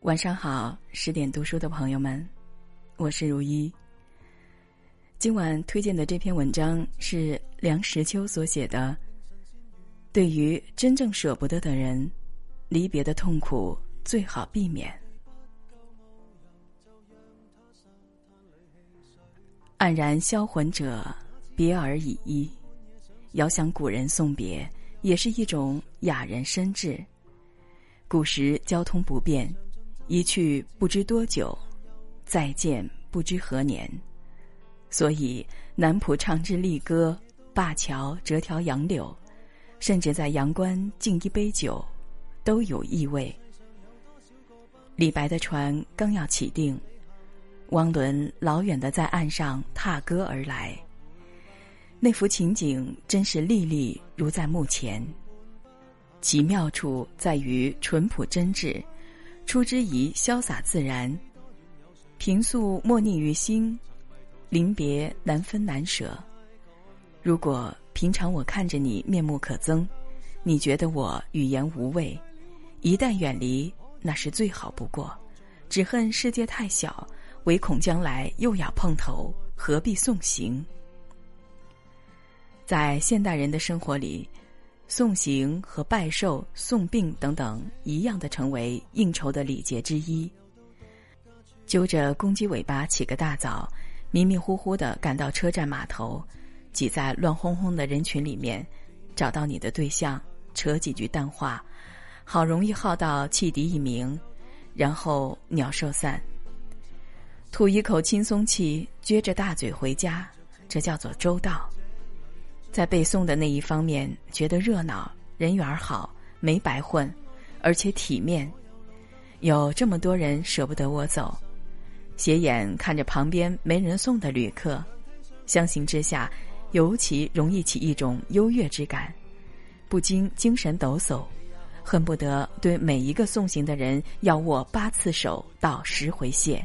晚上好，十点读书的朋友们，我是如一。今晚推荐的这篇文章是梁实秋所写的。对于真正舍不得的人，离别的痛苦最好避免。黯然销魂者，别而已矣。遥想古人送别，也是一种雅人深志。古时交通不便。一去不知多久，再见不知何年，所以南浦唱支丽歌，灞桥折条杨柳，甚至在阳关敬一杯酒，都有意味。李白的船刚要起定，汪伦老远的在岸上踏歌而来，那幅情景真是历历如在目前。其妙处在于淳朴真挚。出之仪潇洒自然，平素莫逆于心，临别难分难舍。如果平常我看着你面目可憎，你觉得我语言无味，一旦远离，那是最好不过。只恨世界太小，唯恐将来又要碰头，何必送行？在现代人的生活里。送行和拜寿、送病等等一样的，成为应酬的礼节之一。揪着公鸡尾巴起个大早，迷迷糊糊的赶到车站码头，挤在乱哄哄的人群里面，找到你的对象，扯几句淡话，好容易耗到汽笛一鸣，然后鸟兽散，吐一口轻松气，撅着大嘴回家，这叫做周到。在背诵的那一方面，觉得热闹，人缘好，没白混，而且体面。有这么多人舍不得我走，斜眼看着旁边没人送的旅客，相形之下，尤其容易起一种优越之感，不禁精神抖擞，恨不得对每一个送行的人要握八次手，道十回谢。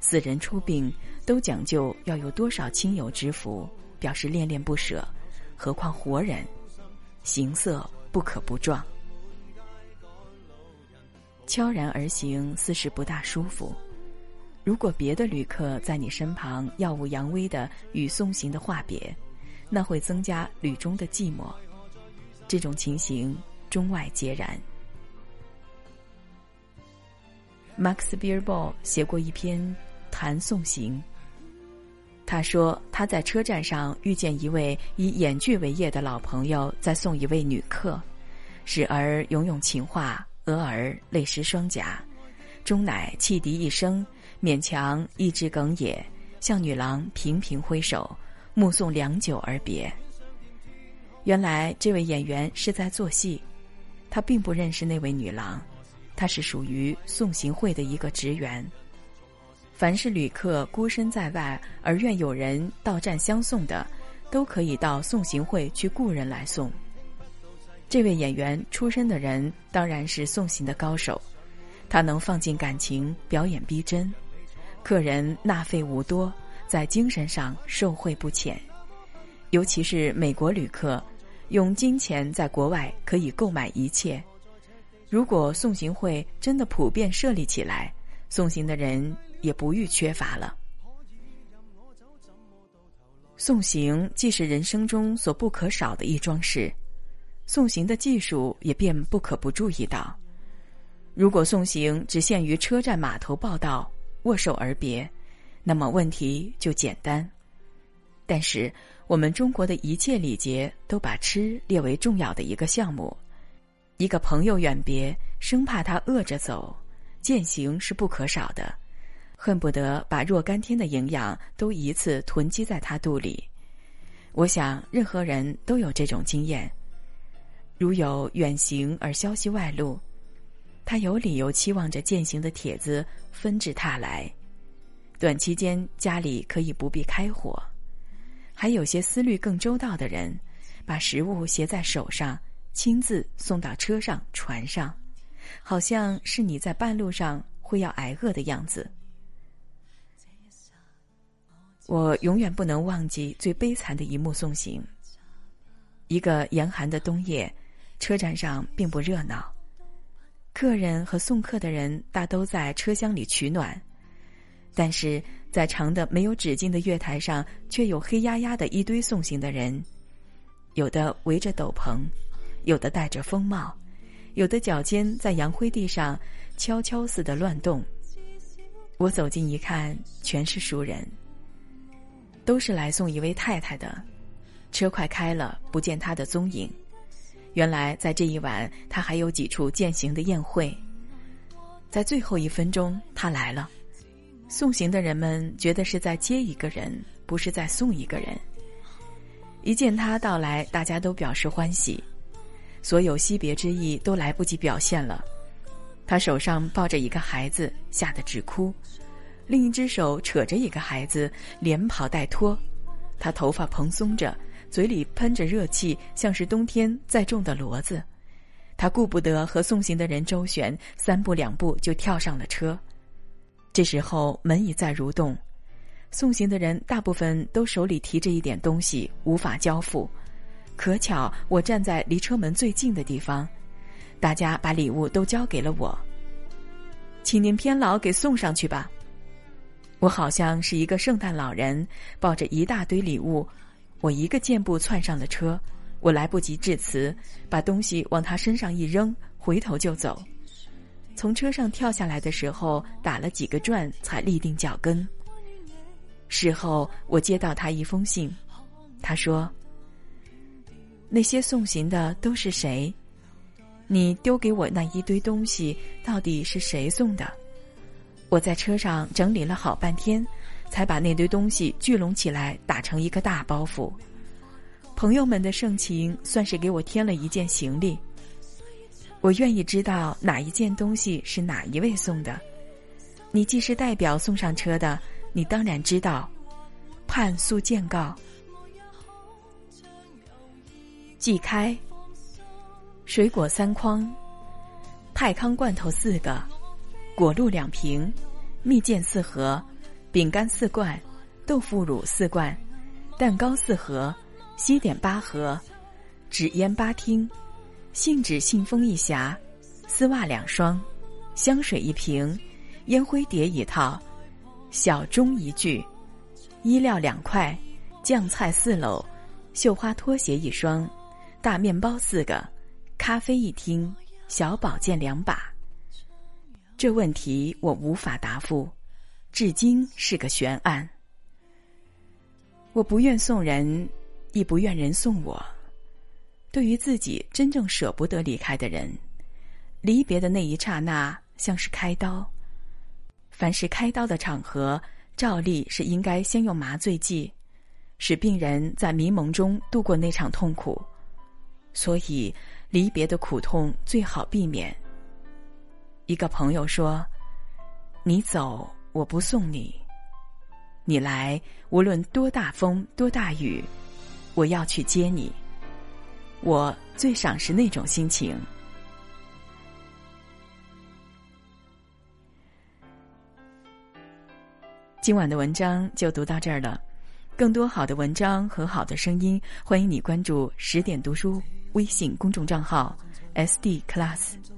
死人出殡都讲究要有多少亲友之福。表示恋恋不舍，何况活人，行色不可不壮。悄然而行，似是不大舒服。如果别的旅客在你身旁耀武扬威的与送行的话别，那会增加旅中的寂寞。这种情形中外皆然。Max Beerbohm 写过一篇谈送行。他说他在车站上遇见一位以演剧为业的老朋友，在送一位女客，时而咏咏情话，俄而泪湿双颊，终乃汽笛一声，勉强抑制哽咽，向女郎频频挥手，目送良久而别。原来这位演员是在做戏，他并不认识那位女郎，他是属于送行会的一个职员。凡是旅客孤身在外而愿有人到站相送的，都可以到送行会去雇人来送。这位演员出身的人当然是送行的高手，他能放进感情，表演逼真，客人纳费无多，在精神上受惠不浅。尤其是美国旅客，用金钱在国外可以购买一切。如果送行会真的普遍设立起来，送行的人。也不欲缺乏了。送行既是人生中所不可少的一桩事，送行的技术也便不可不注意到。如果送行只限于车站码头报道、握手而别，那么问题就简单。但是我们中国的一切礼节都把吃列为重要的一个项目。一个朋友远别，生怕他饿着走，践行是不可少的。恨不得把若干天的营养都一次囤积在他肚里。我想，任何人都有这种经验。如有远行而消息外露，他有理由期望着践行的帖子纷至沓来。短期间家里可以不必开火。还有些思虑更周到的人，把食物携在手上，亲自送到车上、船上，好像是你在半路上会要挨饿的样子。我永远不能忘记最悲惨的一幕送行。一个严寒的冬夜，车站上并不热闹。客人和送客的人大都在车厢里取暖，但是在长的没有止境的月台上，却有黑压压的一堆送行的人，有的围着斗篷，有的戴着风帽，有的脚尖在洋灰地上悄悄似的乱动。我走近一看，全是熟人，都是来送一位太太的。车快开了，不见他的踪影。原来在这一晚，他还有几处践行的宴会。在最后一分钟，他来了。送行的人们觉得是在接一个人，不是在送一个人。一见他到来，大家都表示欢喜，所有惜别之意都来不及表现了。他手上抱着一个孩子，吓得直哭；另一只手扯着一个孩子，连跑带拖。他头发蓬松着。嘴里喷着热气，像是冬天在种的骡子。他顾不得和送行的人周旋，三步两步就跳上了车。这时候门已在蠕动，送行的人大部分都手里提着一点东西，无法交付。可巧我站在离车门最近的地方，大家把礼物都交给了我。请您偏劳给送上去吧。我好像是一个圣诞老人，抱着一大堆礼物。我一个箭步窜上了车，我来不及致辞，把东西往他身上一扔，回头就走。从车上跳下来的时候，打了几个转才立定脚跟。事后我接到他一封信，他说：“那些送行的都是谁？你丢给我那一堆东西到底是谁送的？”我在车上整理了好半天。才把那堆东西聚拢起来，打成一个大包袱。朋友们的盛情算是给我添了一件行李。我愿意知道哪一件东西是哪一位送的。你既是代表送上车的，你当然知道。盼速见告。季开。水果三筐，泰康罐头四个，果露两瓶，蜜饯四盒。饼干四罐，豆腐乳四罐，蛋糕四盒，西点八盒，纸烟八听，信纸信封一匣，丝袜两双，香水一瓶，烟灰碟一套，小钟一具，衣料两块，酱菜四篓，绣花拖鞋一双，大面包四个，咖啡一听，小宝剑两把。这问题我无法答复。至今是个悬案。我不愿送人，亦不愿人送我。对于自己真正舍不得离开的人，离别的那一刹那像是开刀。凡是开刀的场合，照例是应该先用麻醉剂，使病人在迷蒙中度过那场痛苦。所以，离别的苦痛最好避免。一个朋友说：“你走。”我不送你，你来，无论多大风多大雨，我要去接你。我最赏识那种心情。今晚的文章就读到这儿了，更多好的文章和好的声音，欢迎你关注十点读书微信公众账号 SD Class。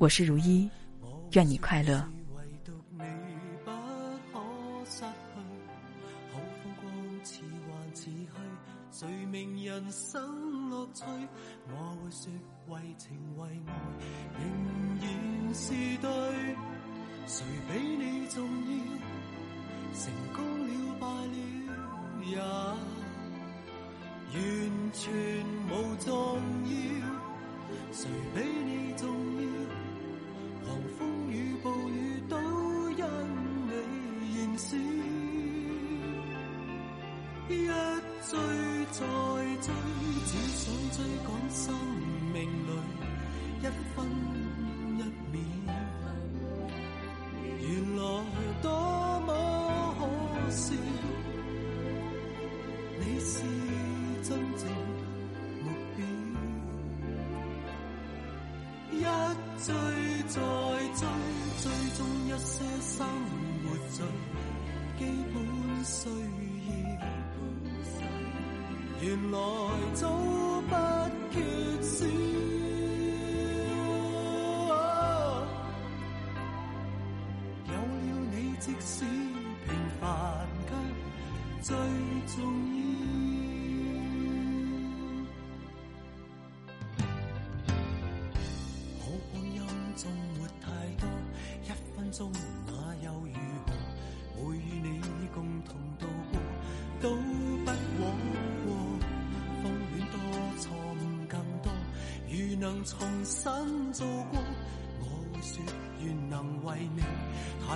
我是如一，愿你快乐。人生乐趣，我会说为情为爱，仍然是对。谁比你重要？成功了败了也完全无重要。谁比你重要再追，只想追赶生命里一分一秒。原来多么可笑，你是真正目标。一追再追，追踪一些生活最基本需要。原来早不缺少，有了你，即使平凡却最重要。好光阴纵没太多，一分钟。能重新做过。我说愿能为你提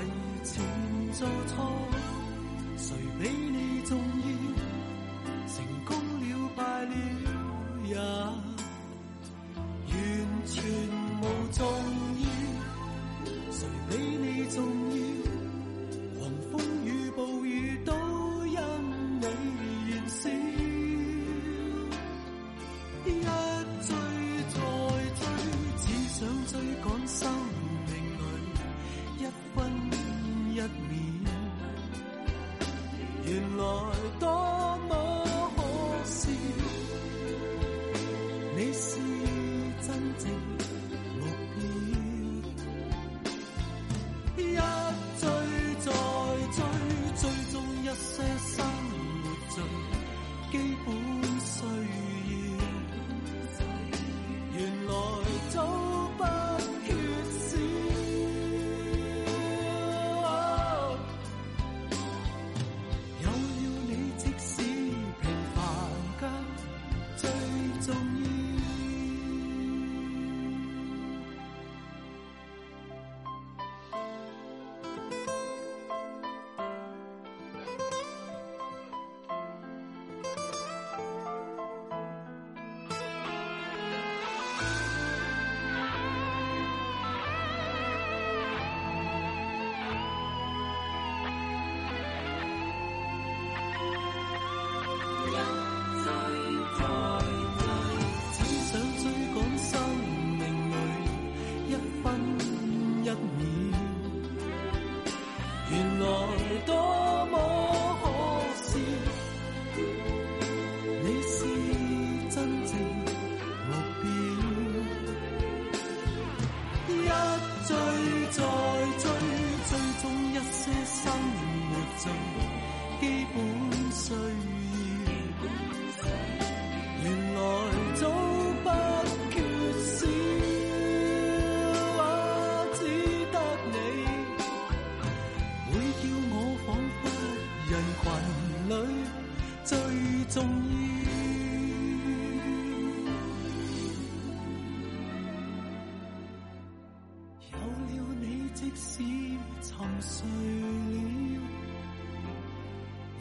前做错，谁比你重要？成功了败了也完全无重要，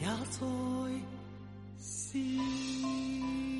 也在笑。